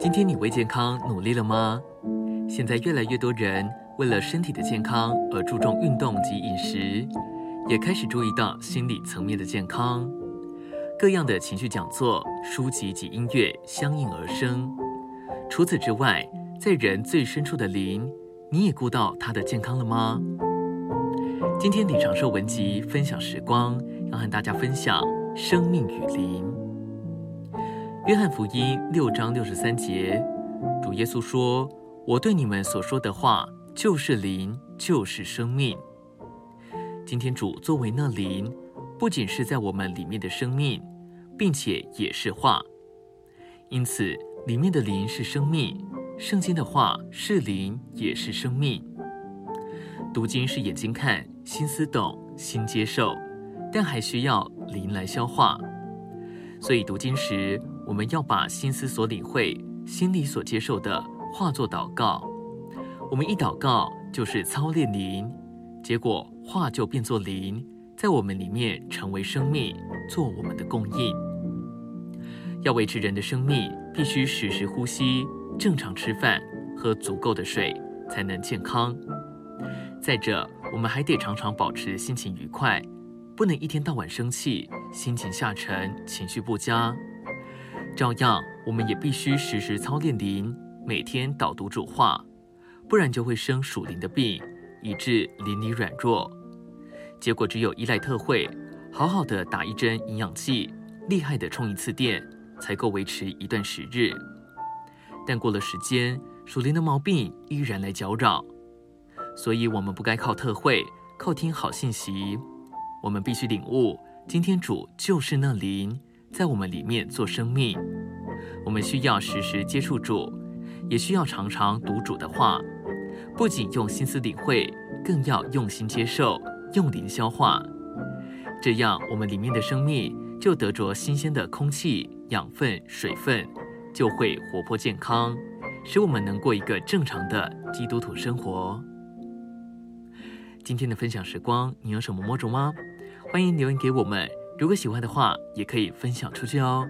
今天你为健康努力了吗？现在越来越多人为了身体的健康而注重运动及饮食，也开始注意到心理层面的健康。各样的情绪讲座、书籍及音乐相应而生。除此之外，在人最深处的灵，你也顾到他的健康了吗？今天李长寿文集分享时光，要和大家分享生命与灵。约翰福音六章六十三节，主耶稣说：“我对你们所说的话，就是灵，就是生命。”今天主作为那灵，不仅是在我们里面的生命，并且也是话。因此，里面的灵是生命，圣经的话是灵，也是生命。读经是眼睛看，心思懂，心接受，但还需要灵来消化。所以读经时，我们要把心思所领会、心里所接受的化作祷告。我们一祷告，就是操练灵，结果话就变作灵，在我们里面成为生命，做我们的供应。要维持人的生命，必须时时呼吸，正常吃饭，喝足够的水，才能健康。再者，我们还得常常保持心情愉快，不能一天到晚生气，心情下沉，情绪不佳。照样，我们也必须时时操练灵，每天导读主话，不然就会生属灵的病，以致灵里软弱。结果只有依赖特会，好好的打一针营养剂，厉害的充一次电，才够维持一段时日。但过了时间，属灵的毛病依然来搅扰。所以，我们不该靠特会，靠听好信息。我们必须领悟，今天主就是那灵，在我们里面做生命。我们需要时时接触主，也需要常常读主的话。不仅用心思领会，更要用心接受，用灵消化。这样，我们里面的生命就得着新鲜的空气、养分、水分，就会活泼健康，使我们能过一个正常的基督徒生活。今天的分享时光，你有什么摸着吗？欢迎留言给我们。如果喜欢的话，也可以分享出去哦。